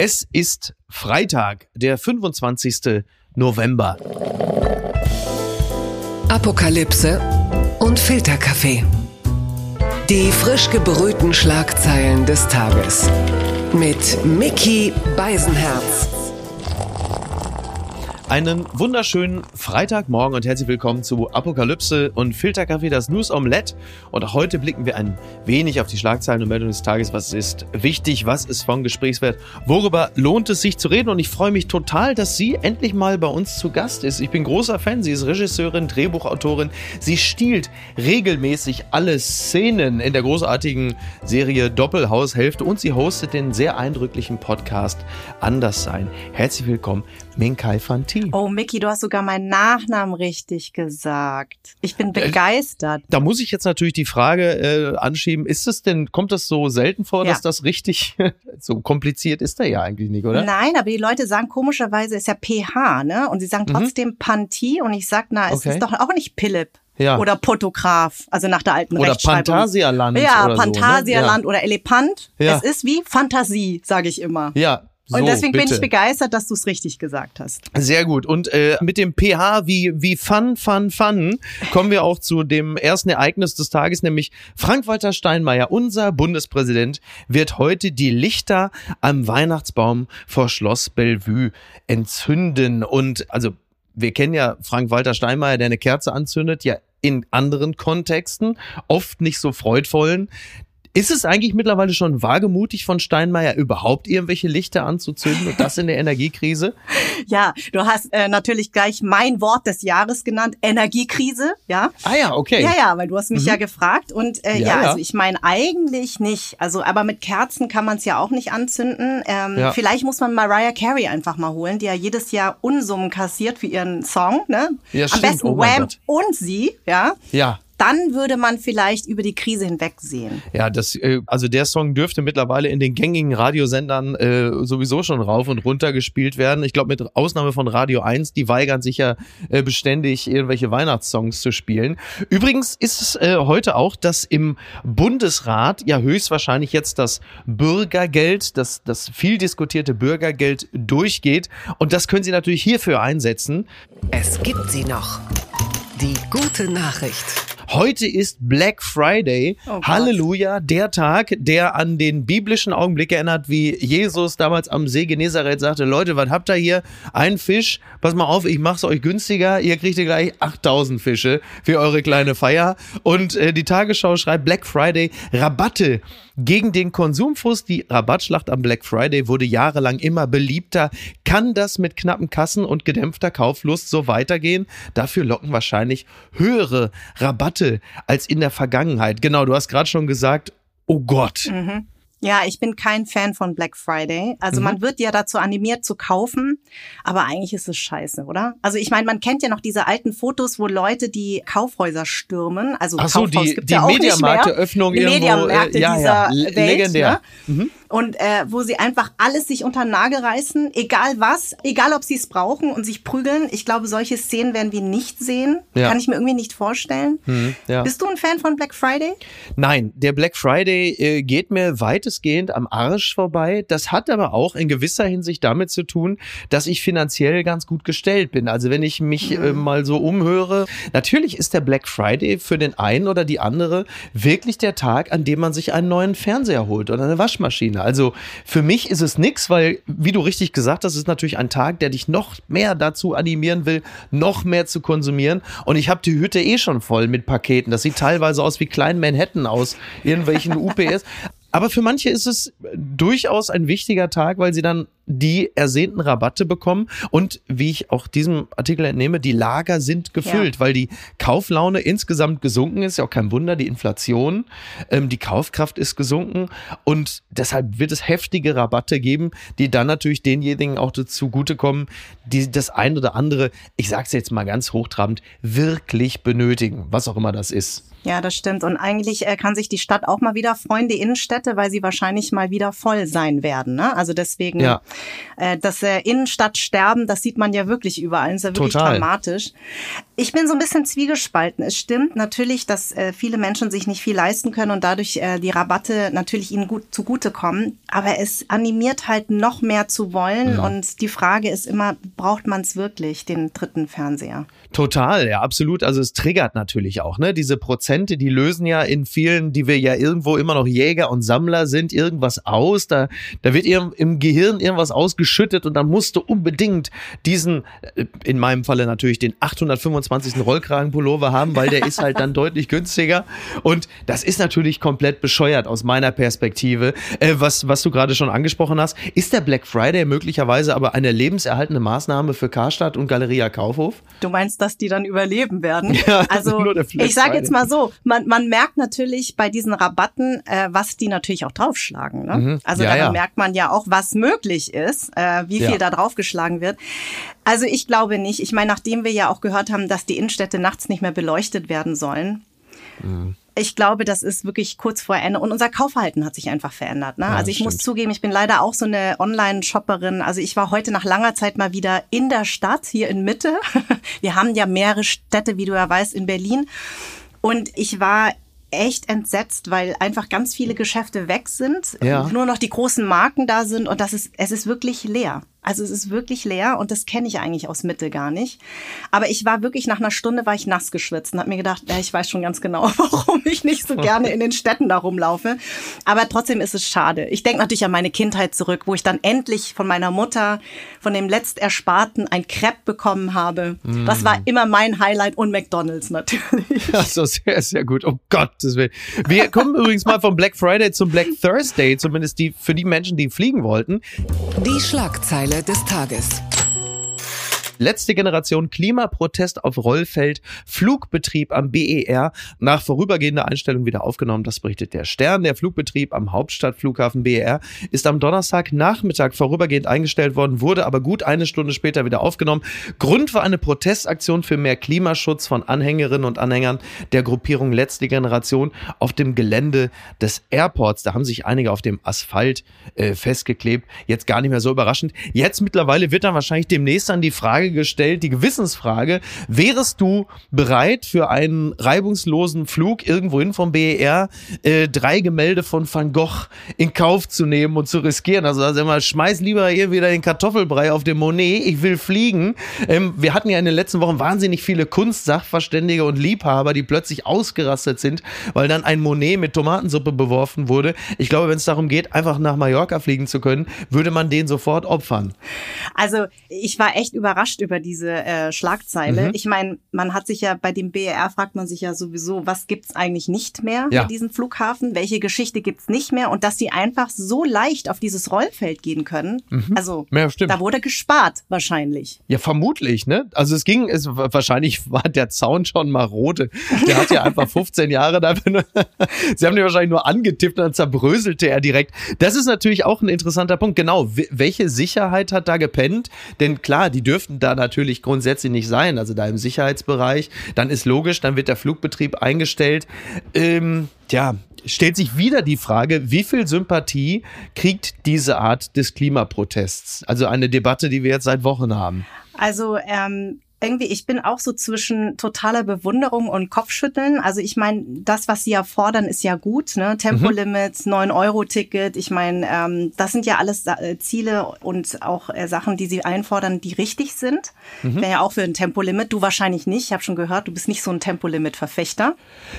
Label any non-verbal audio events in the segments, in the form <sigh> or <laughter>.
Es ist Freitag, der 25. November. Apokalypse und Filterkaffee. Die frisch gebrühten Schlagzeilen des Tages. Mit Mickey Beisenherz. Einen wunderschönen Freitagmorgen und herzlich willkommen zu Apokalypse und Filterkaffee, das News Omelette. Und heute blicken wir ein wenig auf die Schlagzeilen und Meldungen des Tages. Was ist wichtig? Was ist von Gesprächswert? Worüber lohnt es sich zu reden? Und ich freue mich total, dass sie endlich mal bei uns zu Gast ist. Ich bin großer Fan. Sie ist Regisseurin, Drehbuchautorin. Sie stiehlt regelmäßig alle Szenen in der großartigen Serie Doppelhaushälfte und sie hostet den sehr eindrücklichen Podcast Anders sein. Herzlich willkommen, Minkai Fanti. Oh, Mickey, du hast sogar meinen Nachnamen richtig gesagt. Ich bin begeistert. Da muss ich jetzt natürlich die Frage äh, anschieben, ist es denn, kommt das so selten vor, Ja. dass das richtig, <laughs> so kompliziert ist der ja eigentlich nicht, oder? Nein, aber die Leute sagen komischerweise ist ja PH, ne? Und sie sagen trotzdem Panti und ich sag, na, es Mhm. Okay. ist doch auch nicht Philipp. Ja. Oder Potograph, also nach der alten Oder Rechtschreibung. Phantasialand Ja, oder so, ne? Phantasialand oder Elefant. Ja. Es ist wie Fantasie, sage ich immer. Ja. So, und deswegen bitte. bin ich begeistert, dass du es richtig gesagt hast. Sehr gut. Und äh, mit dem PH wie, wie Fun, Fun, Fun kommen wir auch zu dem ersten Ereignis des Tages, nämlich Frank-Walter Steinmeier, unser Bundespräsident, wird heute die Lichter am Weihnachtsbaum vor Schloss Bellevue entzünden. Und also wir kennen ja Frank-Walter Steinmeier, der eine Kerze anzündet, ja in anderen Kontexten, oft nicht so freudvollen. Ist es eigentlich mittlerweile schon wagemutig von Steinmeier, überhaupt irgendwelche Lichter anzuzünden und das in der Energiekrise? <laughs> Ja, du hast äh, natürlich gleich mein Wort des Jahres genannt, Energiekrise, ja. Ah ja, okay. Ja, ja, weil du hast mich ja gefragt und äh, Ja, ja, also ich meine eigentlich nicht. Also, aber mit Kerzen kann man es ja auch nicht anzünden. Ähm, Ja. Vielleicht muss man Mariah Carey einfach mal holen, die ja jedes Jahr Unsummen kassiert für ihren Song. Ne? Ja, Am stimmt. besten Oh Wham Gott. und sie, ja. Ja. Dann würde man vielleicht über die Krise hinwegsehen. Ja, das, äh, also der Song dürfte mittlerweile in den gängigen Radiosendern äh, sowieso schon rauf und runter gespielt werden. Ich glaube, mit Ausnahme von Radio 1, die weigern sich ja äh, beständig, irgendwelche Weihnachtssongs zu spielen. Übrigens ist es äh, heute auch, dass im Bundesrat ja höchstwahrscheinlich jetzt das Bürgergeld, das, das viel diskutierte Bürgergeld durchgeht. Und das können Sie natürlich hierfür einsetzen. Es gibt sie noch. Die gute Nachricht. Heute ist Black Friday. Oh. Halleluja, der Tag, der an den biblischen Augenblick erinnert, wie Jesus damals am See Genezareth sagte, Leute, was habt ihr hier? Ein Fisch, pass mal auf, ich mach's euch günstiger, ihr kriegt ihr gleich 8000 Fische für eure kleine Feier. Und äh, die Tagesschau schreibt Black Friday, Rabatte gegen den Konsumfuß. Die Rabattschlacht am Black Friday wurde jahrelang immer beliebter. Kann das mit knappen Kassen und gedämpfter Kauflust so weitergehen? Dafür locken wahrscheinlich höhere Rabatte als in der Vergangenheit. Genau, du hast gerade schon gesagt, oh Gott. Ja, ich bin kein Fan von Black Friday. Mhm. Also man wird ja dazu animiert zu kaufen, aber eigentlich ist es scheiße, oder? Also ich meine, man kennt ja noch diese alten Fotos, wo Leute die Kaufhäuser stürmen. Also Ach so, Kaufhaus die, gibt's die ja auch. Mediamarkteröffnung irgendwo. Mediamarkte äh, ja, dieser ja, Welt, legendär. Ne? Und äh, wo sie einfach alles sich unter den Nagel reißen, egal was, egal ob sie es brauchen und sich prügeln. Ich glaube, solche Szenen werden wir nicht sehen. Ja. Kann ich mir irgendwie nicht vorstellen. ja. Bist du ein Fan von Black Friday? Nein, der Black Friday äh, geht mir weitestgehend am Arsch vorbei. Das hat aber auch in gewisser Hinsicht damit zu tun, dass ich finanziell ganz gut gestellt bin. Also wenn ich mich äh, mal so umhöre, natürlich ist der Black Friday für den einen oder die andere wirklich der Tag, an dem man sich einen neuen Fernseher holt oder eine Waschmaschine. Also für mich ist es nix, weil, wie du richtig gesagt hast, ist natürlich ein Tag, der dich noch mehr dazu animieren will, noch mehr zu konsumieren. Und ich habe die Hütte eh schon voll mit Paketen. Das sieht teilweise aus wie klein Manhattan aus irgendwelchen <laughs> UPS. Aber für manche ist es durchaus ein wichtiger Tag, weil sie dann die ersehnten Rabatte bekommen. Und wie ich auch diesem Artikel entnehme, die Lager sind gefüllt, weil die Kauflaune insgesamt gesunken ist. Ja auch kein Wunder, die Inflation, ähm, die Kaufkraft ist gesunken. Und deshalb wird es heftige Rabatte geben, die dann natürlich denjenigen auch zugutekommen, die das ein oder andere, ich sag's jetzt mal ganz hochtrabend, wirklich benötigen, was auch immer das ist. Ja, das stimmt. Und eigentlich äh, kann sich die Stadt auch mal wieder freuen, die Innenstädte, weil sie wahrscheinlich mal wieder voll sein werden. Ne? Also deswegen, Ja. Äh, das äh, Innenstadtsterben, das sieht man ja wirklich überall. Das ist ja wirklich Total. dramatisch. Ich bin so ein bisschen zwiegespalten. Es stimmt natürlich, dass äh, viele Menschen sich nicht viel leisten können und dadurch äh, die Rabatte natürlich ihnen gut zugutekommen. Aber es animiert halt noch mehr zu wollen. Mhm. Und die Frage ist immer, braucht man es wirklich, den dritten Fernseher? Total, ja, absolut. Also es triggert natürlich auch, ne? Diese Prozente, die lösen ja in vielen, die wir ja irgendwo immer noch Jäger und Sammler sind, irgendwas aus. Da, da wird im, im Gehirn irgendwas ausgeschüttet und dann musst du unbedingt diesen, äh, in meinem Falle natürlich den 825 25. Rollkragenpullover haben, weil der ist halt dann deutlich günstiger. Und das ist natürlich komplett bescheuert aus meiner Perspektive. Äh, was, was du gerade schon angesprochen hast, ist der Black Friday möglicherweise aber eine lebenserhaltende Maßnahme für Karstadt und Galeria Kaufhof? Du meinst, dass die dann überleben werden? <laughs> Ja, also ich sage jetzt mal so, man, man merkt natürlich bei diesen Rabatten, äh, was die natürlich auch draufschlagen. Ne? Mhm. Also ja, da ja. merkt man ja auch, was möglich ist, äh, wie viel da draufgeschlagen wird. Also ich glaube nicht. Ich meine, nachdem wir ja auch gehört haben, dass die Innenstädte nachts nicht mehr beleuchtet werden sollen. Mhm. Ich glaube, das ist wirklich kurz vor Ende. Und unser Kaufverhalten hat sich einfach verändert. Ne? Ja, also ich stimmt. muss zugeben, ich bin leider auch so eine Online-Shopperin. Also ich war heute nach langer Zeit mal wieder in der Stadt, hier in Mitte. <laughs> Wir haben ja mehrere Städte, wie du ja weißt, in Berlin. Und ich war echt entsetzt, weil einfach ganz viele Geschäfte weg sind, ja. nur noch die großen Marken da sind und das ist, es ist wirklich leer. Also es ist wirklich leer und das kenne ich eigentlich aus Mitte gar nicht. Aber ich war wirklich nach einer Stunde war ich nass geschwitzt und habe mir gedacht, ja, ich weiß schon ganz genau, <laughs> warum ich nicht so gerne in den Städten da rumlaufe. Aber trotzdem ist es schade. Ich denke natürlich an meine Kindheit zurück, wo ich dann endlich von meiner Mutter, von dem letztersparten, ein Crepe bekommen habe. Mm. Das war immer mein Highlight und McDonalds natürlich. <laughs> Also sehr, sehr gut. Oh Gottes Willen. Wir kommen übrigens mal vom Black Friday zum Black Thursday, zumindest die für die Menschen, die fliegen wollten. Die Schlagzeile des Tages. Letzte Generation Klimaprotest auf Rollfeld, Flugbetrieb am BER nach vorübergehender Einstellung wieder aufgenommen. Das berichtet der Stern. Der Flugbetrieb am Hauptstadtflughafen BER ist am Donnerstagnachmittag vorübergehend eingestellt worden, wurde aber gut eine Stunde später wieder aufgenommen. Grund war eine Protestaktion für mehr Klimaschutz von Anhängerinnen und Anhängern der Gruppierung Letzte Generation auf dem Gelände des Airports. Da haben sich einige auf dem Asphalt äh, festgeklebt. Jetzt gar nicht mehr so überraschend. Jetzt mittlerweile wird dann wahrscheinlich demnächst an die Frage Frage gestellt, die Gewissensfrage. Wärest du bereit für einen reibungslosen Flug irgendwohin vom BER äh, drei Gemälde von Van Gogh in Kauf zu nehmen und zu riskieren? Also, also immer, schmeiß lieber hier wieder den Kartoffelbrei auf dem Monet. Ich will fliegen. Ähm, wir hatten ja in den letzten Wochen wahnsinnig viele Kunstsachverständige und Liebhaber, die plötzlich ausgerastet sind, weil dann ein Monet mit Tomatensuppe beworfen wurde. Ich glaube, wenn es darum geht, einfach nach Mallorca fliegen zu können, würde man den sofort opfern. Also ich war echt überrascht überrascht über diese äh, Schlagzeile. Mhm. Ich meine, man hat sich ja bei dem BER fragt man sich ja sowieso, was gibt's eigentlich nicht mehr ja. bei diesem Flughafen? Welche Geschichte gibt's nicht mehr? Und dass sie einfach so leicht auf dieses Rollfeld gehen können. Mhm. Also ja, da wurde gespart wahrscheinlich. Ja, vermutlich, ne? Also es ging, es wahrscheinlich war der Zaun schon marode. Der hat ja einfach <laughs> 15 Jahre dafür. Sie haben den wahrscheinlich nur angetippt und dann zerbröselte er direkt. Das ist natürlich auch ein interessanter Punkt. Genau, welche Sicherheit hat da gepennt? Denn klar, die dürften da da natürlich grundsätzlich nicht sein, also da im Sicherheitsbereich, dann ist logisch, dann wird der Flugbetrieb eingestellt. Ähm, ja, stellt sich wieder die Frage, wie viel Sympathie kriegt diese Art des Klimaprotests? Also eine Debatte, die wir jetzt seit Wochen haben. Also ähm, irgendwie, ich bin auch so zwischen totaler Bewunderung und Kopfschütteln. Also ich meine, das, was sie ja fordern, ist ja gut. Ne? Tempolimits, mhm. 9-Euro-Ticket. Ich meine, ähm, das sind ja alles äh, Ziele und auch äh, Sachen, die sie einfordern, die richtig sind. Mhm. Wäre ja auch für ein Tempolimit. Du wahrscheinlich nicht. Ich habe schon gehört, du bist nicht so ein Tempolimit-Verfechter.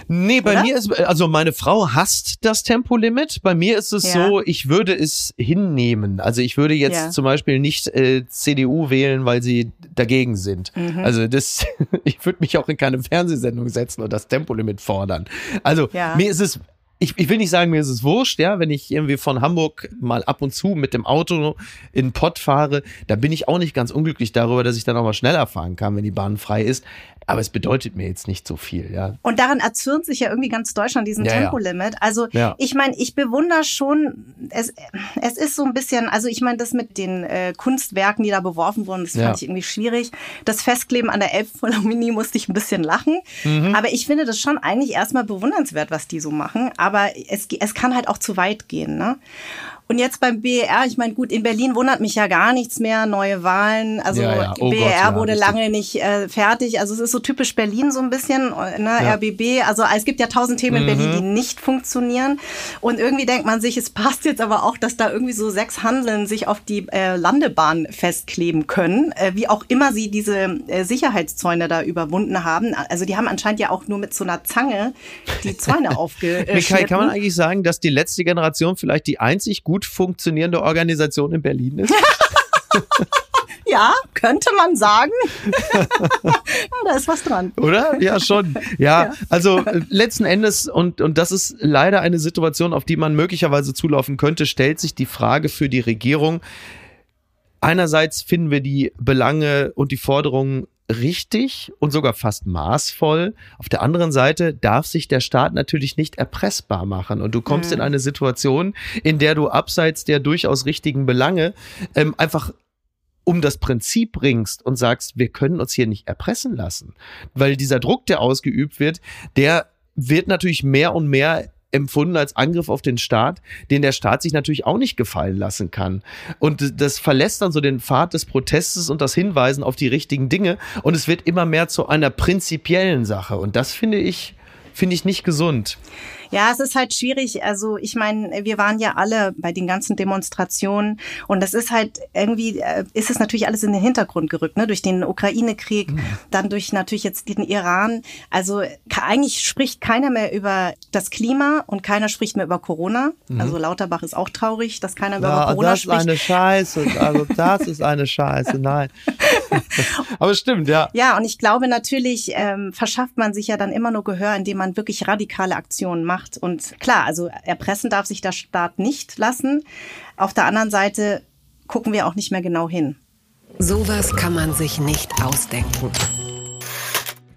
Nee, bei oder? mir ist, also meine Frau hasst das Tempolimit. Bei mir ist es ja. so, ich würde es hinnehmen. Also ich würde jetzt ja. zum Beispiel nicht äh, CDU wählen, weil sie dagegen sind. Mhm. Mhm. Also das, <laughs> ich würde mich auch in keine Fernsehsendung setzen und das Tempolimit fordern. Also ja. mir ist es ich, ich will nicht sagen, mir ist es wurscht, ja, wenn ich irgendwie von Hamburg mal ab und zu mit dem Auto in Pott fahre, da bin ich auch nicht ganz unglücklich darüber, dass ich dann auch mal schneller fahren kann, wenn die Bahn frei ist. Aber es bedeutet mir jetzt nicht so viel, ja. Und daran erzürnt sich ja irgendwie ganz Deutschland diesen ja, Tempolimit. Also ja. ich meine, ich bewundere schon, es, es ist so ein bisschen, also ich meine, das mit den äh, Kunstwerken, die da beworfen wurden, das fand ich irgendwie schwierig. Das Festkleben an der Elbphilharmonie musste ich ein bisschen lachen. Mhm. Aber ich finde das schon eigentlich erstmal bewundernswert, was die so machen. Aber es, es kann halt auch zu weit gehen, ne? Und jetzt beim BER, ich meine, gut, in Berlin wundert mich ja gar nichts mehr, neue Wahlen. Also ja, ja. Oh BER Gott, ja, wurde lange nicht äh, fertig. Also es ist so typisch Berlin so ein bisschen, ne, RBB. Also es gibt ja tausend Themen mhm. in Berlin, die nicht funktionieren. Und irgendwie denkt man sich, es passt jetzt aber auch, dass da irgendwie so sechs Handeln sich auf die äh, Landebahn festkleben können, äh, wie auch immer sie diese äh, Sicherheitszäune da überwunden haben. Also die haben anscheinend ja auch nur mit so einer Zange die Zäune <laughs> aufgeschnitten. Michael, kann man eigentlich sagen, dass die letzte Generation vielleicht die einzig gut funktionierende Organisation in Berlin ist? <laughs> Ja, könnte man sagen. <laughs> da ist was dran. Oder? Ja, schon. Ja, ja, also äh, letzten Endes, und, und das ist leider eine Situation, auf die man möglicherweise zulaufen könnte, stellt sich die Frage für die Regierung. Einerseits finden wir die Belange und die Forderungen richtig und sogar fast maßvoll. Auf der anderen Seite darf sich der Staat natürlich nicht erpressbar machen. Und du kommst mhm. in eine Situation, in der du abseits der durchaus richtigen Belange ähm, einfach um das Prinzip bringst und sagst, wir können uns hier nicht erpressen lassen. Weil dieser Druck, der ausgeübt wird, der wird natürlich mehr und mehr empfunden als Angriff auf den Staat, den der Staat sich natürlich auch nicht gefallen lassen kann. Und das verlässt dann so den Pfad des Protestes und das Hinweisen auf die richtigen Dinge und es wird immer mehr zu einer prinzipiellen Sache und das finde ich finde ich nicht gesund. Ja, es ist halt schwierig. Also ich meine, wir waren ja alle bei den ganzen Demonstrationen und das ist halt irgendwie, äh, ist es natürlich alles in den Hintergrund gerückt, ne? durch den Ukraine-Krieg, mhm. dann durch natürlich jetzt den Iran. Also eigentlich spricht keiner mehr über das Klima und keiner spricht mehr über Corona. Mhm. Also Lauterbach ist auch traurig, dass keiner ja, über Corona spricht. Das ist eine Scheiße. Also das ist eine Scheiße. Nein. <laughs> <laughs> Aber stimmt, ja. Ja, und ich glaube natürlich ähm, verschafft man sich ja dann immer nur Gehör, indem man wirklich radikale Aktionen macht macht. Und klar, also erpressen darf sich der Staat nicht lassen. Auf der anderen Seite gucken wir auch nicht mehr genau hin. Sowas kann man sich nicht ausdenken.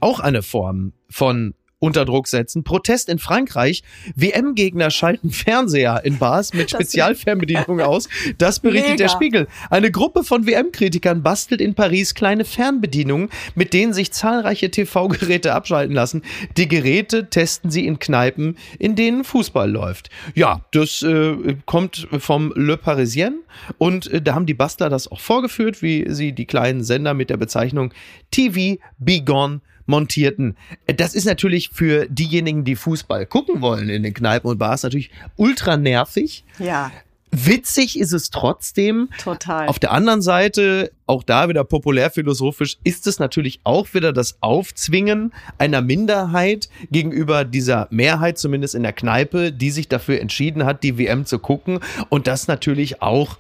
Auch eine Form von unter Druck setzen. Protest in Frankreich. WM-Gegner schalten Fernseher in Bars mit <laughs> Spezialfernbedienung aus. Das berichtet Mega. der Spiegel. Eine Gruppe von WM-Kritikern bastelt in Paris kleine Fernbedienungen, mit denen sich zahlreiche TV-Geräte abschalten lassen. Die Geräte testen sie in Kneipen, in denen Fußball läuft. Ja, das äh, kommt vom Le Parisien und äh, da haben die Bastler das auch vorgeführt, wie sie die kleinen Sender mit der Bezeichnung TV Be Gone montierten. Das ist natürlich für diejenigen, die Fußball gucken wollen in den Kneipen und Bars natürlich ultra nervig. Ja. Witzig ist es trotzdem. Total. Auf der anderen Seite, auch da wieder populärphilosophisch, ist es natürlich auch wieder das Aufzwingen einer Minderheit gegenüber dieser Mehrheit, zumindest in der Kneipe, die sich dafür entschieden hat, die WM zu gucken. Und das natürlich auch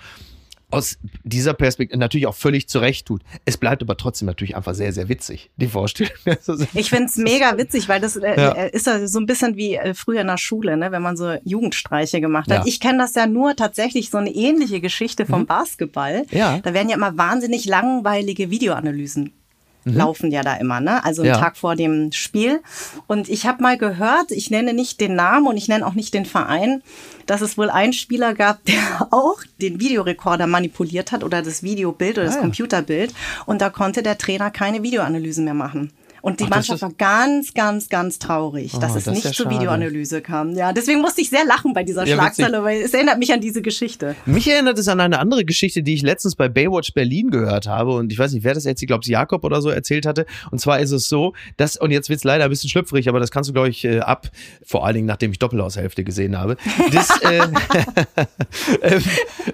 aus dieser Perspektive natürlich auch völlig zurecht tut. Es bleibt aber trotzdem natürlich einfach sehr, sehr witzig, die Vorstellung. <laughs> ich finde es <laughs> mega witzig, weil das äh, ja. Äh, ist ja so ein bisschen wie äh, früher in der Schule, ne, wenn man so Jugendstreiche gemacht hat. Ja. Ich kenne das ja nur tatsächlich so eine ähnliche Geschichte vom mhm. Basketball. Ja. Da werden ja immer wahnsinnig langweilige Videoanalysen mhm. laufen ja da immer, ne? Also einen ja. Tag vor dem Spiel. Und ich habe mal gehört, ich nenne nicht den Namen und ich nenne auch nicht den Verein, dass es wohl einen Spieler gab, <laughs> der auch den Videorekorder manipuliert hat oder das Videobild oder das ah, ja. Computerbild. Und da konnte der Trainer keine Videoanalysen mehr machen. Und die Ach, Mannschaft war ganz, ganz, ganz traurig, dass oh, es das nicht ja zur Videoanalyse kam. Ja, deswegen musste ich sehr lachen bei dieser ja, Schlagzeile, witzig. weil es erinnert mich an diese Geschichte. Mich erinnert es an eine andere Geschichte, die ich letztens bei Baywatch Berlin gehört habe. Und ich weiß nicht, wer das jetzt, ich glaube, Jakob oder so erzählt hatte. Und zwar ist es so, dass, und jetzt wird es leider ein bisschen schlüpfrig, aber das kannst du, glaube ich, äh, ab, vor allen Dingen, nachdem ich Doppelhaushälfte gesehen habe. Das, <laughs> äh, <laughs> äh,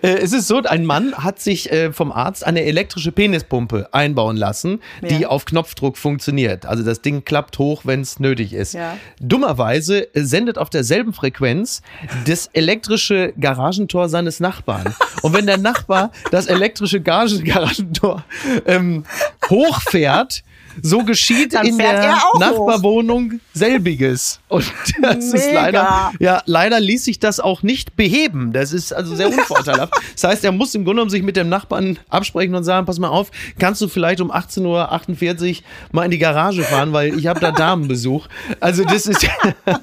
äh, es ist so, ein Mann hat sich äh, vom Arzt eine elektrische Penispumpe einbauen lassen, die ja. auf Knopfdruck funktioniert komplett. Also das Ding klappt hoch, wenn es nötig ist. Ja. Dummerweise sendet auf derselben Frequenz das elektrische Garagentor seines Nachbarn. Und wenn der Nachbar das elektrische Garagentor ähm, hochfährt, so geschieht in der Nachbarwohnung hoch. selbiges. Und das Mega. ist leider, ja, leider ließ sich das auch nicht beheben. Das ist also sehr unvorteilhaft. <laughs> das heißt, er muss im Grunde genommen sich mit dem Nachbarn absprechen und sagen, pass mal auf, kannst du vielleicht um 18.48 Uhr mal in die Garage fahren, weil ich habe da Damenbesuch. Also das ist,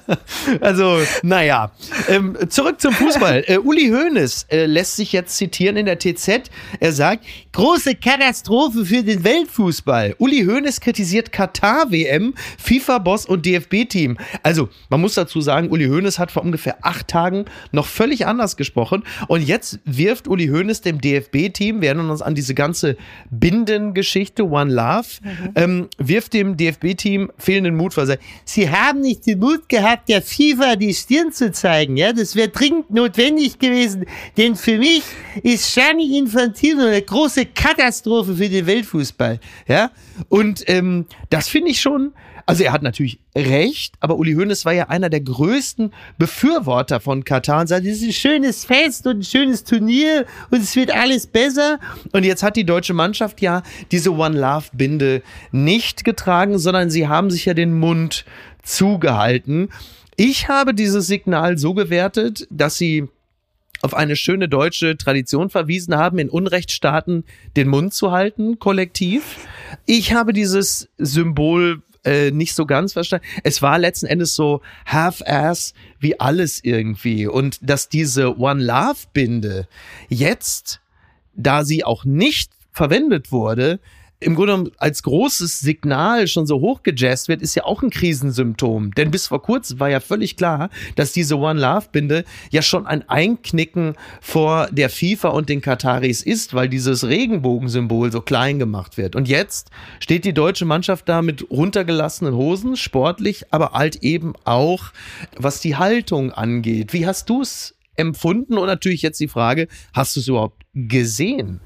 <laughs> also naja. Ähm, zurück zum Fußball. Äh, Uli Hoeneß äh, lässt sich jetzt zitieren in der TZ. Er sagt, große Katastrophe für den Weltfußball. Uli Hoeneß kritisiert Katar-WM, FIFA-Boss und DFB-Team. Also, man muss dazu sagen, Uli Hoeneß hat vor ungefähr acht Tagen noch völlig anders gesprochen. Und jetzt wirft Uli Hoeneß dem DFB-Team, wir erinnern uns an diese ganze Bindengeschichte, One Love, mhm. ähm, wirft dem DFB-Team fehlenden Mut, sagt, sie haben nicht den Mut gehabt, der FIFA die Stirn zu zeigen. Ja, das wäre dringend notwendig gewesen, denn für mich ist Gianni Infantino eine große Katastrophe für den Weltfußball. Ja, und ähm, das finde ich schon also er hat natürlich recht, aber Uli Hoeneß war ja einer der größten Befürworter von Katar und sagte, es ist ein schönes Fest und ein schönes Turnier und es wird alles besser. Und jetzt hat die deutsche Mannschaft ja diese One Love Binde nicht getragen, sondern sie haben sich ja den Mund zugehalten. Ich habe dieses Signal so gewertet, dass sie auf eine schöne deutsche Tradition verwiesen haben, in Unrechtsstaaten den Mund zu halten, kollektiv. Ich habe dieses Symbol äh, nicht so ganz verstanden. Es war letzten Endes so half-ass wie alles irgendwie. Und dass diese One Love Binde jetzt, da sie auch nicht verwendet wurde, im Grunde genommen als großes Signal schon so hochgejazzt wird, ist ja auch ein Krisensymptom. Denn bis vor kurzem war ja völlig klar, dass diese One Love Binde ja schon ein Einknicken vor der FIFA und den Kataris ist, weil dieses Regenbogensymbol so klein gemacht wird. Und jetzt steht die deutsche Mannschaft da mit runtergelassenen Hosen, sportlich, aber halt eben auch, was die Haltung angeht. Wie hast du es empfunden? Und natürlich jetzt die Frage, hast du es überhaupt gesehen?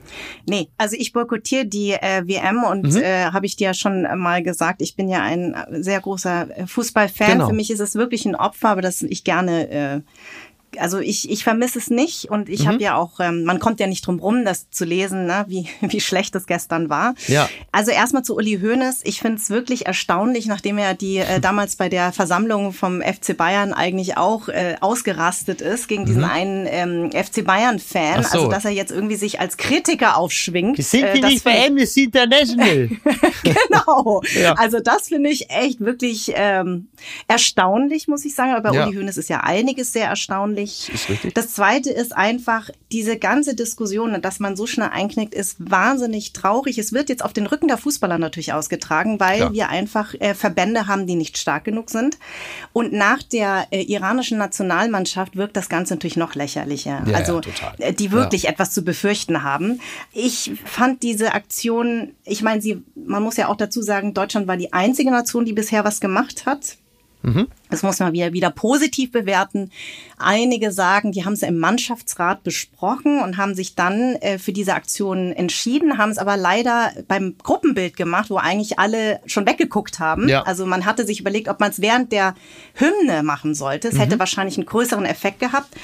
Nee, also ich boykottiere die äh, WM und mhm. äh, habe ich dir ja schon mal gesagt, ich bin ja ein sehr großer äh, Fußballfan. Genau. Für mich ist es wirklich ein Opfer, aber das ich gerne äh, also ich, ich vermisse es nicht und ich mhm. habe ja auch, ähm, man kommt ja nicht drum rum, das zu lesen, ne, wie, <laughs> wie schlecht es gestern war. Ja. Also erstmal zu Uli Hoeneß. Ich finde es wirklich erstaunlich, nachdem er die äh, <laughs> damals bei der Versammlung vom FC Bayern eigentlich auch äh, ausgerastet ist gegen diesen mhm. einen ähm, FC Bayern-Fan. So. Also dass er jetzt irgendwie sich als Kritiker aufschwingt. Wir sind äh, nicht bei Amnesty International. <laughs> genau. Ja. Also das finde ich echt wirklich ähm, erstaunlich, muss ich sagen. Aber bei ja. Uli Hoeneß ist ja einiges sehr erstaunlich ehrlich. Ist richtig. Das Zweite ist einfach, diese ganze Diskussion, dass man so schnell einknickt, ist wahnsinnig traurig. Es wird jetzt auf den Rücken der Fußballer natürlich ausgetragen, weil ja. wir einfach äh, Verbände haben, die nicht stark genug sind. Und nach der äh, iranischen Nationalmannschaft wirkt das Ganze natürlich noch lächerlicher. Ja, also, ja, äh, die wirklich etwas zu befürchten haben. Ich fand diese Aktion, ich meine, sie, man muss ja auch dazu sagen, Deutschland war die einzige Nation, die bisher was gemacht hat. Mhm. Das muss man wieder, wieder positiv bewerten. Einige sagen, die haben es im Mannschaftsrat besprochen und haben sich dann äh, für diese Aktion entschieden, haben es aber leider beim Gruppenbild gemacht, wo eigentlich alle schon weggeguckt haben. Ja. Also man hatte sich überlegt, ob man es während der Hymne machen sollte. Es mhm. hätte wahrscheinlich einen größeren Effekt gehabt.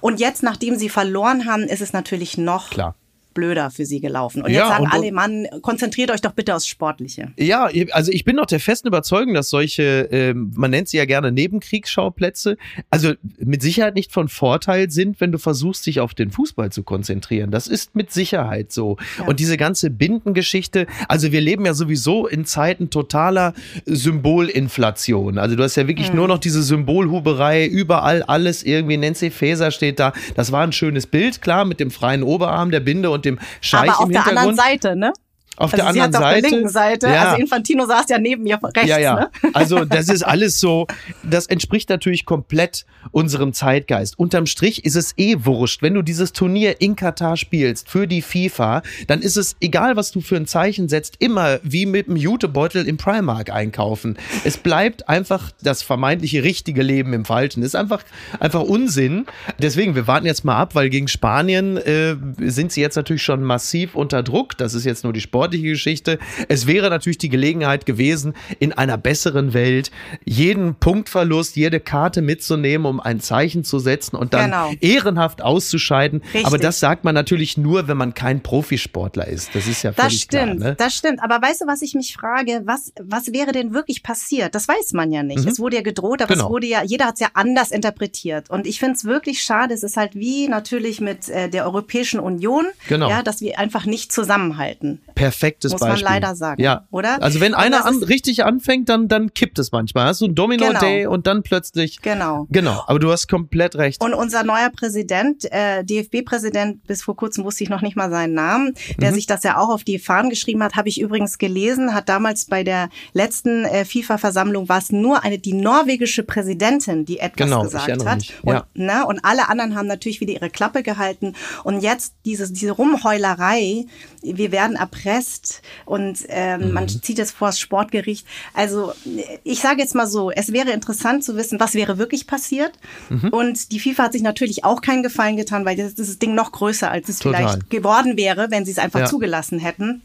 Und jetzt, nachdem sie verloren haben, ist es natürlich noch Klar blöder für sie gelaufen. Und ja, jetzt sagen und, alle, Mann, konzentriert euch doch bitte aufs Sportliche. Ja, also ich bin noch der festen Überzeugung, dass solche, äh, man nennt sie ja gerne Nebenkriegsschauplätze, also mit Sicherheit nicht von Vorteil sind, wenn du versuchst, dich auf den Fußball zu konzentrieren. Das ist mit Sicherheit so. Ja. Und diese ganze Bindengeschichte, also wir leben ja sowieso in Zeiten totaler Symbolinflation. Also du hast ja wirklich mhm. nur noch diese Symbolhuberei, überall alles irgendwie, Nancy Faeser steht da. Das war ein schönes Bild, klar, mit dem freien Oberarm, der Binde und dem Scheich Aber auf der anderen Seite, ne? Auf also der anderen Seite. Auf der linken Seite. Ja. Also Infantino saß ja neben mir rechts. Ja, ja. Ne? Also <laughs> das ist alles so, das entspricht natürlich komplett unserem Zeitgeist. Unterm Strich ist es eh wurscht. Wenn du dieses Turnier in Katar spielst für die FIFA, dann ist es egal, was du für ein Zeichen setzt, immer wie mit einem Jutebeutel im Primark einkaufen. Es bleibt einfach das vermeintliche richtige Leben im Falschen. Das ist einfach, einfach Unsinn. Deswegen, wir warten jetzt mal ab, weil gegen Spanien äh, sind sie jetzt natürlich schon massiv unter Druck. Das ist jetzt nur die Sport sportliche Geschichte. Es wäre natürlich die Gelegenheit gewesen, in einer besseren Welt jeden Punktverlust, jede Karte mitzunehmen, um ein Zeichen zu setzen und dann genau. ehrenhaft auszuscheiden. Richtig. Aber das sagt man natürlich nur, wenn man kein Profisportler ist. Das ist ja völlig Das stimmt, klar, ne? das stimmt. Aber weißt du, was ich mich frage? Was, was wäre denn wirklich passiert? Das weiß man ja nicht. Mhm. Es wurde ja gedroht, aber genau. es wurde ja, jeder hat es ja anders interpretiert. Und ich finde es wirklich schade. Es ist halt wie natürlich mit äh, der Europäischen Union, genau. ja, dass wir einfach nicht zusammenhalten. Perfekt Perfektes muss Beispiel. Muss man leider sagen. Ja. Oder? Also wenn einer an, richtig anfängt, dann, dann kippt es manchmal. Hast du ein Domino-Day genau. und dann plötzlich. Genau. Genau. Aber du hast komplett recht. Und unser neuer Präsident, äh, DFB-Präsident, bis vor kurzem wusste ich noch nicht mal seinen Namen, der mhm. sich das ja auch auf die Fahnen geschrieben hat, habe ich übrigens gelesen, hat damals bei der letzten äh, FIFA-Versammlung war es nur eine, die norwegische Präsidentin, die etwas genau, gesagt hat. Mich. Ja. Und, ne, und alle anderen haben natürlich wieder ihre Klappe gehalten. Und jetzt dieses, diese Rumheulerei, wir werden erpresst und ähm, mhm. man zieht es vor das Sportgericht. Also ich sage jetzt mal so, es wäre interessant zu wissen, was wäre wirklich passiert. Mhm. Und die FIFA hat sich natürlich auch keinen Gefallen getan, weil das, das Ding noch größer, als es Total. vielleicht geworden wäre, wenn sie es einfach ja. zugelassen hätten.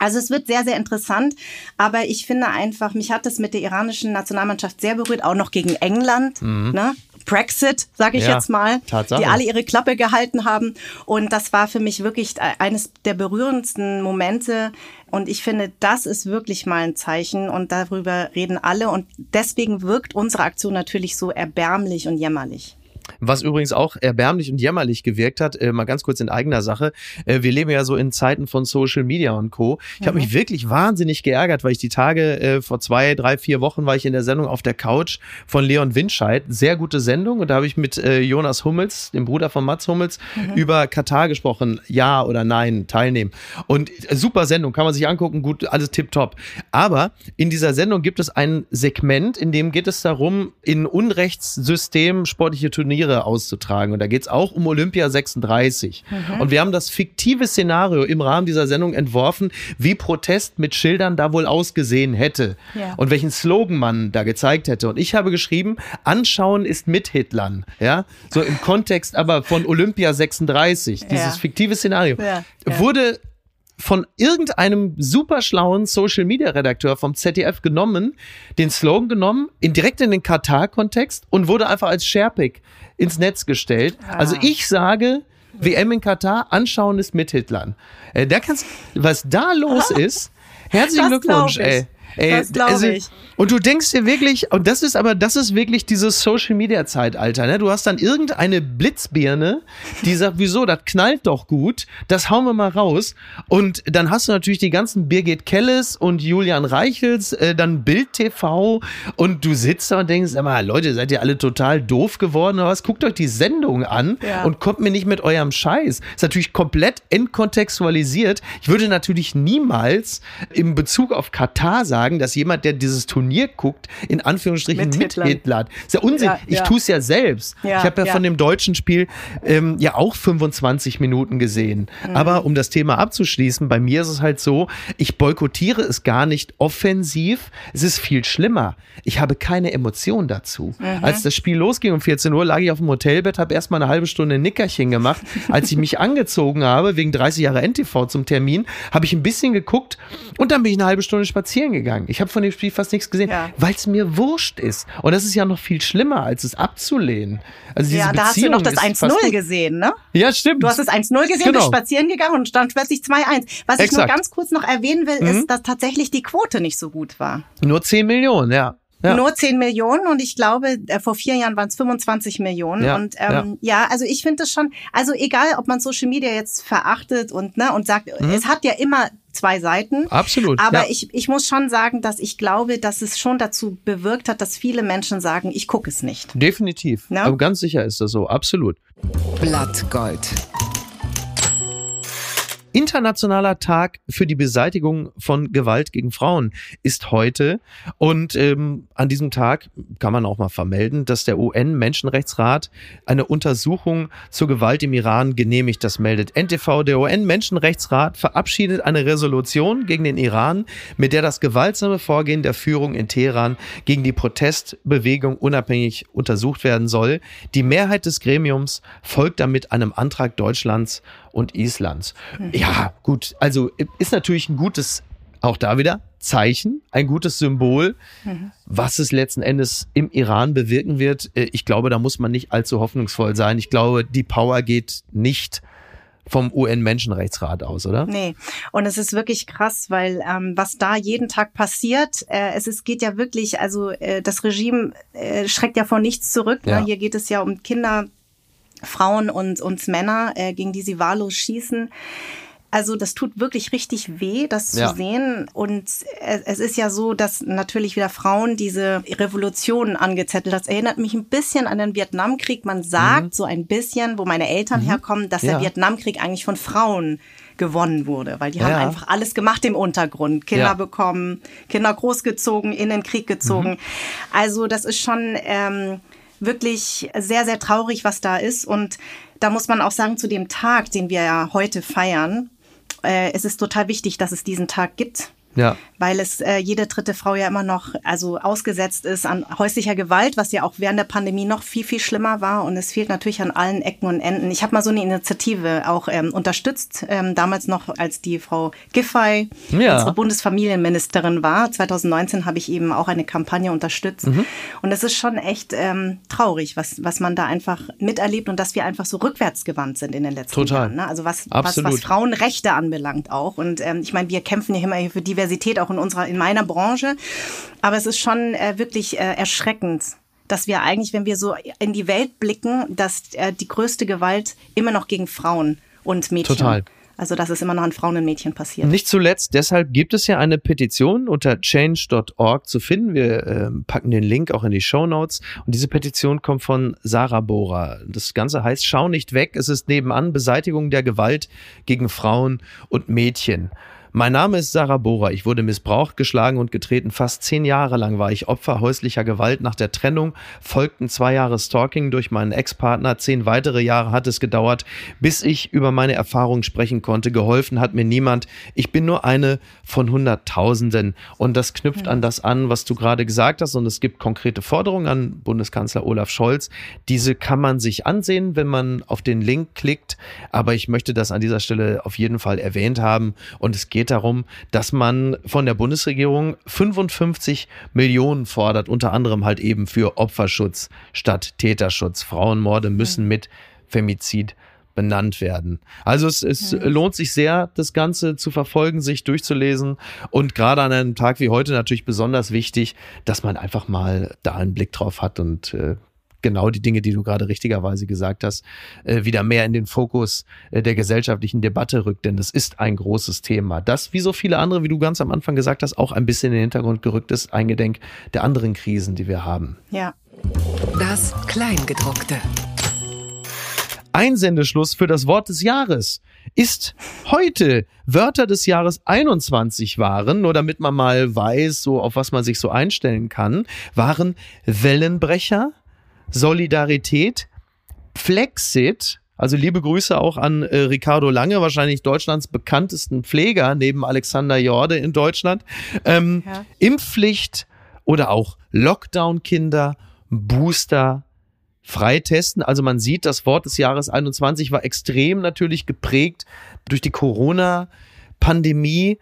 Also es wird sehr, sehr interessant. Aber ich finde einfach, mich hat das mit der iranischen Nationalmannschaft sehr berührt, auch noch gegen England. Mhm. Ne? Brexit, sage ich ja, jetzt mal, Tatsache. die alle ihre Klappe gehalten haben. Und das war für mich wirklich eines der berührendsten Momente. Und ich finde, das ist wirklich mal ein Zeichen und darüber reden alle. Und deswegen wirkt unsere Aktion natürlich so erbärmlich und jämmerlich. Was übrigens auch erbärmlich und jämmerlich gewirkt hat, äh, mal ganz kurz in eigener Sache. Äh, wir leben ja so in Zeiten von Social Media und Co. Ich mhm. habe mich wirklich wahnsinnig geärgert, weil ich die Tage äh, vor zwei, drei, vier Wochen war ich in der Sendung auf der Couch von Leon Winscheid. Sehr gute Sendung. Und da habe ich mit äh, Jonas Hummels, dem Bruder von Mats Hummels, mhm. über Katar gesprochen. Ja oder nein, teilnehmen. Und äh, super Sendung, kann man sich angucken, gut, alles tipptopp. Aber in dieser Sendung gibt es ein Segment, in dem geht es darum, in Unrechtssystem sportliche Turniere Turniere auszutragen. Und da geht es auch um Olympia 36. Mhm. Und wir haben das fiktive Szenario im Rahmen dieser Sendung entworfen, wie Protest mit Schildern da wohl ausgesehen hätte. Ja. Und welchen Slogan man da gezeigt hätte. Und ich habe geschrieben, anschauen ist mit Hitlern. Ja, so im Kontext aber von Olympia 36. Dieses ja. fiktive Szenario. Ja. Wurde von irgendeinem superschlauen Social Media Redakteur vom ZDF genommen, den Slogan genommen, in direkt in den Katar-Kontext und wurde einfach als Sharepick ins Netz gestellt. Ah. Also ich sage, WM in Katar, anschauen ist mit Hitlern. Äh, da kannst, was da los <laughs> ist, herzlichen Glückwunsch, ey. Ey, das glaube also, ich. Und du denkst dir wirklich, und das ist aber, das ist wirklich dieses Social Media Zeitalter, ne? Du hast dann irgendeine Blitzbirne, die sagt, wieso, das knallt doch gut, das hauen wir mal raus. Und dann hast du natürlich die ganzen Birgit Kelles und Julian Reichels, äh, dann Bild TV und du sitzt da und denkst, sag mal, Leute, seid ihr alle total doof geworden oder was? Guckt euch die Sendung an ja. und kommt mir nicht mit eurem Scheiß. Ist natürlich komplett entkontextualisiert. Ich würde natürlich niemals im Bezug auf Katar sagen, sagen, dass jemand, der dieses Turnier guckt, in Anführungsstrichen mit, mit Hitler. hat. Ist ja Unsinn. Ja, ich ja. tue es ja selbst. Ja, ich habe ja, von dem deutschen Spiel ähm, ja auch 25 Minuten gesehen. Mhm. Aber um das Thema abzuschließen, bei mir ist es halt so, ich boykottiere es gar nicht offensiv. Es ist viel schlimmer. Ich habe keine Emotion dazu. Mhm. Als das Spiel losging um 14 Uhr, lag ich auf dem Hotelbett, habe erstmal eine halbe Stunde ein Nickerchen gemacht. <laughs> Als ich mich angezogen habe, wegen 30 Jahre NTV zum Termin, habe ich ein bisschen geguckt und dann bin ich eine halbe Stunde spazieren gegangen gegangen. Ich habe von dem Spiel fast nichts gesehen, ja. weil es mir wurscht ist. Und das ist ja noch viel schlimmer, als es abzulehnen. Also diese ja, da Beziehung hast du noch das 1-0 gesehen, ne? Ja, stimmt. Du hast das 1-0 gesehen, genau. bist spazieren gegangen und stand plötzlich 2-1. Was Exakt. ich nur ganz kurz noch erwähnen will, mhm. ist, dass tatsächlich die Quote nicht so gut war. Nur 10 Millionen, ja. Ja. Nur 10 Millionen und ich glaube, äh, vor vier Jahren waren es 25 Millionen. Ja, und ähm, ja. ja also ich finde es schon, also egal, ob man Social Media jetzt verachtet und ne und sagt, mhm. es hat ja immer zwei Seiten. Absolut. Aber ja. ich, ich muss schon sagen, dass ich glaube, dass es schon dazu bewirkt hat, dass viele Menschen sagen, ich gucke es nicht. Definitiv. No? Aber ganz sicher ist das so, absolut. Blattgold. Internationaler Tag für die Beseitigung von Gewalt gegen Frauen ist heute. Und ähm, an diesem Tag kann man auch mal vermelden, dass der UN-Menschenrechtsrat eine Untersuchung zur Gewalt im Iran genehmigt. Das meldet NTV. Der UN-Menschenrechtsrat verabschiedet eine Resolution gegen den Iran, mit der das gewaltsame Vorgehen der Führung in Teheran gegen die Protestbewegung unabhängig untersucht werden soll. Die Mehrheit des Gremiums folgt damit einem Antrag Deutschlands und Islands. Mhm. Ja, gut, also ist natürlich ein gutes, auch da wieder, Zeichen, ein gutes Symbol. Mhm. Was es letzten Endes im Iran bewirken wird, äh, ich glaube, da muss man nicht allzu hoffnungsvoll sein. Ich glaube, die Power geht nicht vom UN-Menschenrechtsrat aus, oder? Nee. Und es ist wirklich krass, weil ähm, was da jeden Tag passiert, äh, es ist, geht ja wirklich, also äh, das Regime äh, schreckt ja vor nichts zurück. Ne? Ja. Ne? Hier geht es ja um Kinder, Frauen und uns Männer, äh, gegen die sie wahllos schießen. Also das tut wirklich richtig weh, das zu ja. sehen. Und es ist ja so, dass natürlich wieder Frauen diese Revolution angezettelt. Das erinnert mich ein bisschen an den Vietnamkrieg. Man sagt mhm. so ein bisschen, wo meine Eltern mhm. herkommen, dass ja. der Vietnamkrieg eigentlich von Frauen gewonnen wurde, weil die ja. haben einfach alles gemacht im Untergrund. Kinder ja. bekommen, Kinder großgezogen, in den Krieg gezogen. Mhm. Also das ist schon ähm, wirklich sehr, sehr traurig, was da ist. Und da muss man auch sagen, zu dem Tag, den wir ja heute feiern, äh, es ist total wichtig, dass es diesen Tag gibt. Ja. Weil es äh, jede dritte Frau ja immer noch also ausgesetzt ist an häuslicher Gewalt, was ja auch während der Pandemie noch viel, viel schlimmer war. Und es fehlt natürlich an allen Ecken und Enden. Ich habe mal so eine Initiative auch ähm, unterstützt, ähm, damals noch, als die Frau Giffey ja. unsere Bundesfamilienministerin war. 2019 habe ich eben auch eine Kampagne unterstützt. Mhm. Und es ist schon echt ähm, traurig, was, was man da einfach miterlebt und dass wir einfach so rückwärtsgewandt sind in den letzten Total. Jahren. Ne? Also was, was, was Frauenrechte anbelangt auch. Und ähm, ich meine, wir kämpfen ja immer für die Diversität auch in unserer, in meiner Branche. Aber es ist schon äh, wirklich äh, erschreckend, dass wir eigentlich, wenn wir so in die Welt blicken, dass äh, die größte Gewalt immer noch gegen Frauen und Mädchen. Total. Also, dass es immer noch an Frauen und Mädchen passiert. Nicht zuletzt, deshalb gibt es ja eine Petition unter change.org zu finden. Wir äh, packen den Link auch in die Show Notes. Und diese Petition kommt von Sarah Bora. Das Ganze heißt, schau nicht weg. Es ist nebenan Beseitigung der Gewalt gegen Frauen und Mädchen. Mein Name ist Sarah Bohrer. Ich wurde missbraucht, geschlagen und getreten. Fast zehn Jahre lang war ich Opfer häuslicher Gewalt. Nach der Trennung folgten zwei Jahre Stalking durch meinen Ex-Partner. Zehn weitere Jahre hat es gedauert, bis ich über meine Erfahrungen sprechen konnte. Geholfen hat mir niemand. Ich bin nur eine von Hunderttausenden. Und das knüpft an das an, was du gerade gesagt hast. Und es gibt konkrete Forderungen an Bundeskanzler Olaf Scholz. Diese kann man sich ansehen, wenn man auf den Link klickt. Aber ich möchte das an dieser Stelle auf jeden Fall erwähnt haben. Und es geht geht darum, dass man von der Bundesregierung 55 Millionen fordert, unter anderem halt eben für Opferschutz statt Täterschutz. Frauenmorde müssen mit Femizid benannt werden. Also es, es mhm. lohnt sich sehr, das Ganze zu verfolgen, sich durchzulesen und gerade an einem Tag wie heute natürlich besonders wichtig, dass man einfach mal da einen Blick drauf hat und äh, genau die Dinge, die du gerade richtigerweise gesagt hast, äh, wieder mehr in den Fokus äh, der gesellschaftlichen Debatte rückt. Denn das ist ein großes Thema, das, wie so viele andere, wie du ganz am Anfang gesagt hast, auch ein bisschen in den Hintergrund gerückt ist, eingedenk der anderen Krisen, die wir haben. Ja. Das Kleingedruckte. Einsendeschluss für das Wort des Jahres ist heute Wörter des Jahres 21 waren, nur damit man mal weiß, so auf was man sich so einstellen kann, waren Wellenbrecher, Solidarität, Flexit, also liebe Grüße auch an äh, Ricardo Lange, wahrscheinlich Deutschlands bekanntesten Pfleger neben Alexander Jorde in Deutschland. Ähm, ja. Impfpflicht oder auch Lockdown-Kinder, Booster, Freitesten. Also man sieht, das Wort des Jahres 21 war extrem natürlich geprägt durch die Corona-Pandemie.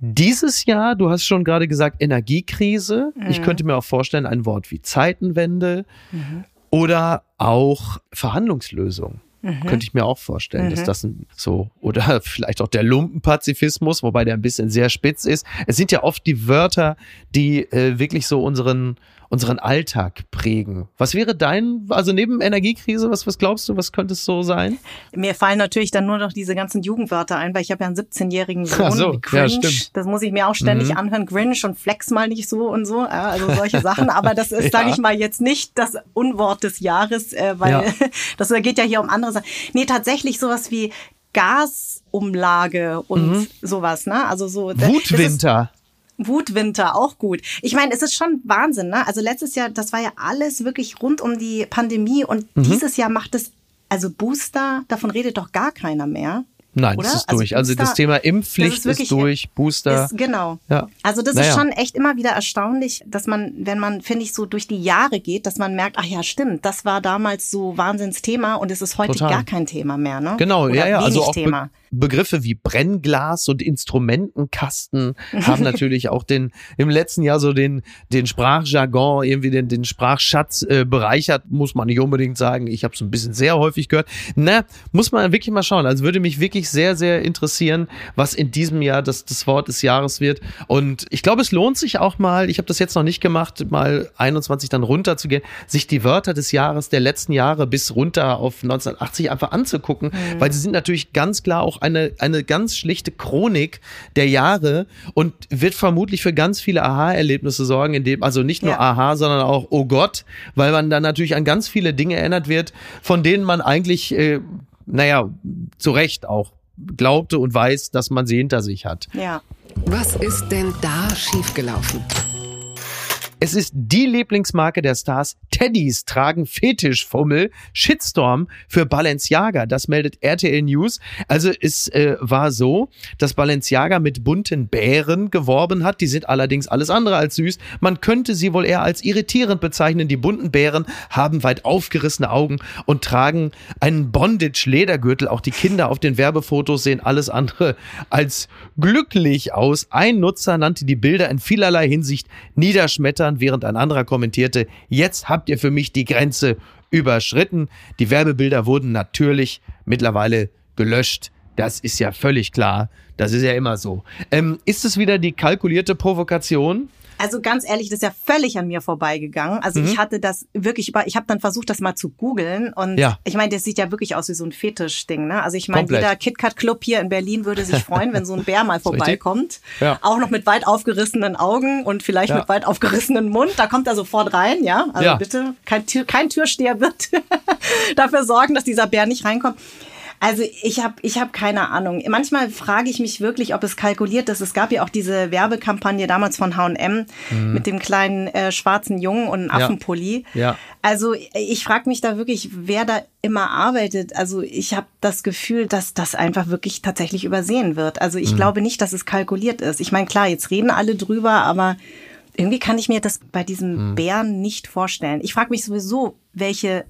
Dieses Jahr, du hast schon gerade gesagt, Energiekrise. Mhm. Ich könnte mir auch vorstellen, ein Wort wie Zeitenwende mhm. oder auch Verhandlungslösung. Mhm. Könnte ich mir auch vorstellen, mhm. dass das so, oder <laughs> vielleicht auch der Lumpenpazifismus, wobei der ein bisschen sehr spitz ist. Es sind ja oft die Wörter, die äh, wirklich so unseren, unseren Alltag prägen. Was wäre dein, also neben Energiekrise, was, was glaubst du, was könnte es so sein? Mir fallen natürlich dann nur noch diese ganzen Jugendwörter ein, weil ich habe ja einen 17-jährigen Sohn. So, Grinch, ja, das muss ich mir auch ständig mhm. anhören. Grinch und Flex mal nicht so und so. Also solche Sachen. Aber das ist, <laughs> ja. sage ich mal, jetzt nicht das Unwort des Jahres, äh, weil ja. <laughs> das geht ja hier um andere Sachen. Nee, tatsächlich sowas wie Gasumlage und mhm. sowas, ne? Also so. Wutwinter. Wutwinter, auch gut. Ich meine, es ist schon Wahnsinn, ne? Also letztes Jahr, das war ja alles wirklich rund um die Pandemie und mhm. dieses Jahr macht es, also Booster, davon redet doch gar keiner mehr. Nein, Oder? das ist also durch. Also, Booster, das Thema Impfpflicht ist, ist, durch, Booster. Ist, genau. Ja. Also das naja. ist schon echt immer wieder erstaunlich, dass man, wenn man, finde ich, so durch die Jahre geht, dass man merkt, ach ja, stimmt, das war damals so Wahnsinnsthema und es ist heute Total. gar kein Thema mehr. Ne? Genau, Oder ja, ja. Also auch Thema. Begriffe wie Brennglas und Instrumentenkasten haben <laughs> natürlich auch den im letzten Jahr so den den Sprachjargon irgendwie den den Sprachschatz äh, bereichert, muss man nicht unbedingt sagen. Ich habe es ein bisschen sehr häufig gehört. Na, muss man wirklich mal schauen. Also würde mich wirklich sehr sehr interessieren, was in diesem Jahr das das Wort des Jahres wird. Und ich glaube, es lohnt sich auch mal. Ich habe das jetzt noch nicht gemacht, mal 21 dann runterzugehen, sich die Wörter des Jahres der letzten Jahre bis runter auf 1980 einfach anzugucken, mhm. weil sie sind natürlich ganz klar auch eine, eine ganz schlichte Chronik der Jahre und wird vermutlich für ganz viele Aha-Erlebnisse sorgen, in dem, also nicht nur ja. Aha, sondern auch Oh Gott, weil man dann natürlich an ganz viele Dinge erinnert wird, von denen man eigentlich, äh, naja, zu Recht auch glaubte und weiß, dass man sie hinter sich hat. Ja. Was ist denn da schiefgelaufen? Es ist die Lieblingsmarke der Stars. Teddys tragen Fetischfummel. Shitstorm für Balenciaga. Das meldet RTL News. Also es äh, war so, dass Balenciaga mit bunten Bären geworben hat. Die sind allerdings alles andere als süß. Man könnte sie wohl eher als irritierend bezeichnen. Die bunten Bären haben weit aufgerissene Augen und tragen einen Bondage-Ledergürtel. Auch die Kinder auf den Werbefotos sehen alles andere als glücklich aus. Ein Nutzer nannte die Bilder in vielerlei Hinsicht niederschmetternd Twittern, während ein anderer kommentierte, jetzt habt ihr für mich die Grenze überschritten. Die Werbebilder wurden natürlich mittlerweile gelöscht. Das ist ja völlig klar. Das ist ja immer so. Ähm, ist es wieder die kalkulierte Provokation? Also ganz ehrlich, das ist ja völlig an mir vorbeigegangen. Also mhm. ich hatte das wirklich über, ich habe dann versucht, das mal zu googeln und ja. ich meine, das sieht ja wirklich aus wie so ein Fetischding. Ne? Also ich meine, jeder KitKat Club hier in Berlin würde sich freuen, wenn so ein Bär mal <laughs> vorbeikommt. Ja. Auch noch mit weit aufgerissenen Augen und vielleicht ja. mit weit aufgerissenen Mund. Da kommt er sofort rein, ja. Also bitte, kein, Tür, kein Türsteher wird <laughs> dafür sorgen, dass dieser Bär nicht reinkommt. Also ich habe ich hab keine Ahnung. Manchmal frage ich mich wirklich, ob es kalkuliert ist. Es gab ja auch diese Werbekampagne damals von H&M mhm. mit dem kleinen äh, schwarzen Jungen und einem Affenpulli. Ja. ja. Also ich frage mich da wirklich, wer da immer arbeitet. Also ich habe das Gefühl, dass das einfach wirklich tatsächlich übersehen wird. Also ich mhm. glaube nicht, dass es kalkuliert ist. Ich meine, klar, jetzt reden alle drüber, aber irgendwie kann ich mir das bei diesem mhm. Bären nicht vorstellen. Ich frage mich sowieso, welche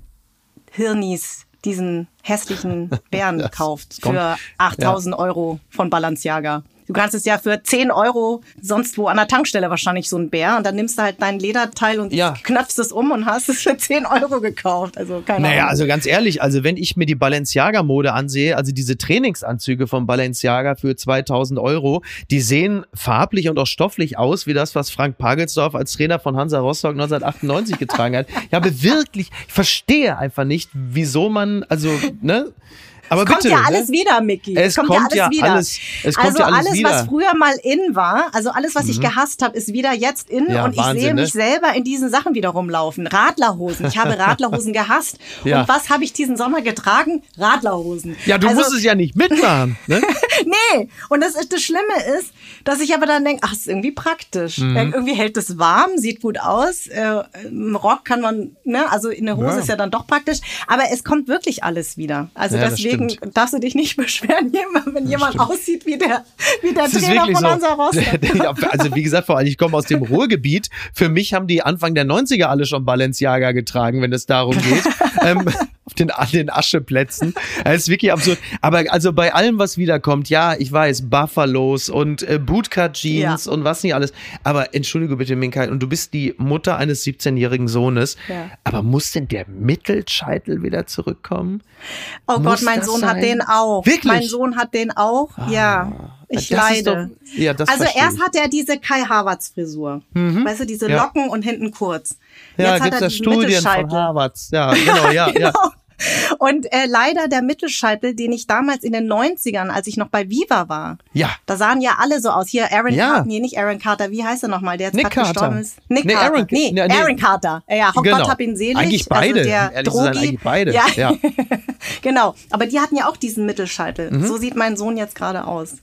Hirnis diesen hässlichen <laughs> Bären kauft für 8000 ja. Euro von Balenciaga. Du kannst es ja für 10 Euro sonst wo an der Tankstelle wahrscheinlich so ein Bär und dann nimmst du halt dein Lederteil und ja. knöpfst es um und hast es für 10 Euro gekauft. Also keine Naja, Ahnung. also ganz ehrlich, also wenn ich mir die Balenciaga-Mode ansehe, also diese Trainingsanzüge von Balenciaga für 2000 Euro, die sehen farblich und auch stofflich aus wie das, was Frank Pagelsdorf als Trainer von Hansa Rostock 1998 getragen hat. Ich habe wirklich, ich verstehe einfach nicht, wieso man, also, ne? Aber es bitte, kommt ja alles ne? wieder, Mickey. Es, es kommt, kommt, ja alles wieder. Alles, es kommt also ja alles, alles wieder. was früher mal in war, also alles, was mhm. ich gehasst habe, ist wieder jetzt in ja, und ich sehe mich ne? selber in diesen Sachen wieder rumlaufen. Radlerhosen. Ich habe <laughs> Radlerhosen gehasst. Ja. Und was habe ich diesen Sommer getragen? Radlerhosen. Ja, du also, musst es ja nicht mitmachen. Ne? <laughs> nee. Und das, ist, das Schlimme ist, dass ich aber dann denke, ach, ist irgendwie praktisch. Mhm. Irgendwie hält es warm, sieht gut aus. Äh, Im Rock kann man, ne, also in der Hose ja. ist ja dann doch praktisch. Aber es kommt wirklich alles wieder. Also deswegen darfst du dich nicht <laughs> beschweren, wenn jemand stimmt. aussieht wie der, wie der Trainer von so. Hansa Rostock. <laughs> also wie gesagt, vor allem, ich komme aus dem Ruhrgebiet. Für mich haben die Anfang der 90er alle schon Balenciaga getragen, wenn es darum geht. <laughs> ähm, den, an den Ascheplätzen. Das ist wirklich absurd. Aber also bei allem, was wiederkommt, ja, ich weiß, Buffalos und äh, Bootcut-Jeans ja. und was nicht alles. Aber entschuldige bitte, Minkai, und du bist die Mutter eines 17-jährigen Sohnes. Ja. Aber muss denn der Mittelscheitel wieder zurückkommen? Oh muss Gott, mein Sohn sein? hat den auch. Wirklich? Mein Sohn hat den auch, ah. ja. Ich das leide. Doch, ja, also erst hat er diese Kai Havertz Frisur. Mhm. Weißt du, diese Locken ja. und hinten kurz. Ja, Jetzt gibt es Studien von Havertz. Ja, genau, ja, <laughs> genau. ja. Und äh, leider der Mittelscheitel, den ich damals in den 90ern, als ich noch bei Viva war, ja. da sahen ja alle so aus. Hier Aaron ja. Carter, nee, nicht Aaron Carter, wie heißt er nochmal, der jetzt Nick gerade gestorben ist? Nick nee, Carter. Aaron, nee, nee, Aaron Carter. Ja, Gott genau. hab ihn selig. Eigentlich also beide, also der Drogi. Sein, eigentlich beide. Ja. ja. <laughs> genau, aber die hatten ja auch diesen Mittelscheitel. Mhm. So sieht mein Sohn jetzt gerade aus.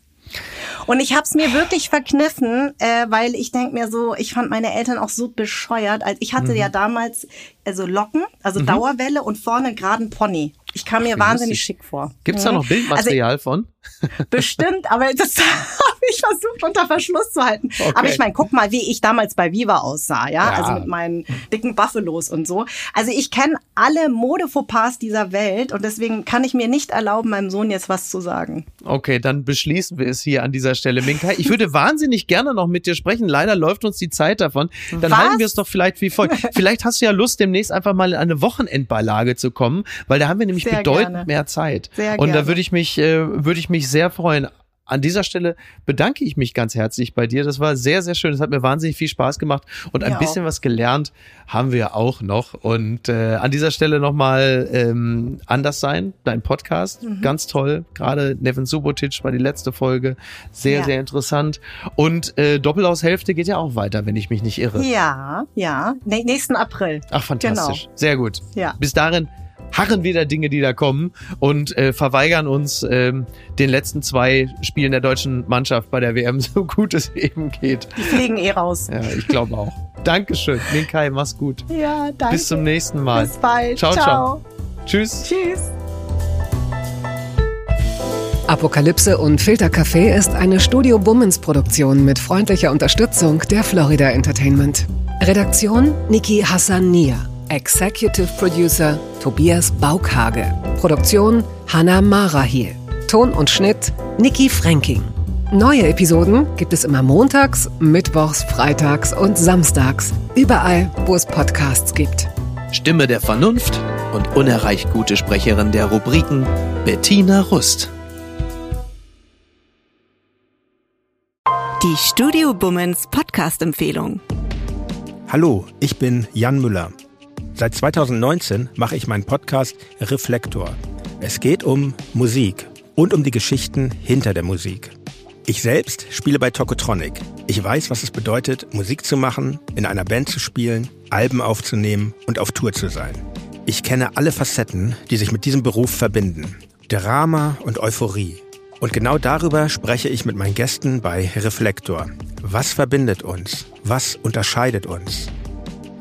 Und ich habe es mir wirklich verkniffen, äh, weil ich denk mir so, ich fand meine Eltern auch so bescheuert. Also ich hatte mhm. ja damals also Locken, also mhm. Dauerwelle und vorne geraden Pony. Ich kam mir Ach, wahnsinnig schick vor. Gibt's da noch mhm. Bildmaterial also, von? <laughs> Bestimmt, aber das <laughs> ich versucht unter Verschluss zu halten. Okay. Aber ich meine, guck mal, wie ich damals bei Viva aussah, ja? ja. Also mit meinen dicken Buffalos und so. Also ich kenne alle Modefauxpas dieser Welt und deswegen kann ich mir nicht erlauben, meinem Sohn jetzt was zu sagen. Okay, dann beschließen wir es hier an dieser Stelle. Minka, ich würde <laughs> wahnsinnig gerne noch mit dir sprechen. Leider läuft uns die Zeit davon. Dann was? halten wir es doch vielleicht wie folgt. <laughs> vielleicht hast du ja Lust, demnächst einfach mal in eine Wochenendbeilage zu kommen, weil da haben wir nämlich Sehr bedeutend gerne. mehr Zeit. Sehr und gerne. da würde ich mich, äh, würde ich mich sehr freuen. An dieser Stelle bedanke ich mich ganz herzlich bei dir. Das war sehr, sehr schön. Es hat mir wahnsinnig viel Spaß gemacht und ein ja, bisschen auch. was gelernt haben wir auch noch. Und äh, an dieser Stelle nochmal ähm, Anders sein, dein Podcast, mhm. ganz toll. Gerade Nevin Subotic war die letzte Folge. Sehr, ja. sehr interessant. Und äh, Doppelaushälfte geht ja auch weiter, wenn ich mich nicht irre. Ja, ja. nächsten April. Ach, fantastisch. Genau. Sehr gut. Ja. Bis dahin harren wieder Dinge, die da kommen und äh, verweigern uns ähm, den letzten zwei Spielen der deutschen Mannschaft bei der WM, <laughs> so gut es eben geht. Die fliegen eh raus. Ja, ich glaube auch. Dankeschön. Minkai, mach's gut. Ja, danke. Bis zum nächsten Mal. Bis bald. Ciao, ciao. ciao. Tschüss. Tschüss. Apokalypse und Filtercafé ist eine Studio Bummens Produktion mit freundlicher Unterstützung der Florida Entertainment. Redaktion Niki Hassania. Executive Producer Tobias Baukhage. Produktion Hanna Marahiel. Ton und Schnitt Niki Fränking. Neue Episoden gibt es immer montags, mittwochs, freitags und samstags. Überall, wo es Podcasts gibt. Stimme der Vernunft und unerreicht gute Sprecherin der Rubriken Bettina Rust. Die Studio Bummens Podcast-Empfehlung. Hallo, ich bin Jan Müller. Seit 2019 mache ich meinen Podcast Reflektor. Es geht um Musik und um die Geschichten hinter der Musik. Ich selbst spiele bei Tokotronic. Ich weiß, was es bedeutet, Musik zu machen, in einer Band zu spielen, Alben aufzunehmen und auf Tour zu sein. Ich kenne alle Facetten, die sich mit diesem Beruf verbinden. Drama und Euphorie. Und genau darüber spreche ich mit meinen Gästen bei Reflektor. Was verbindet uns? Was unterscheidet uns?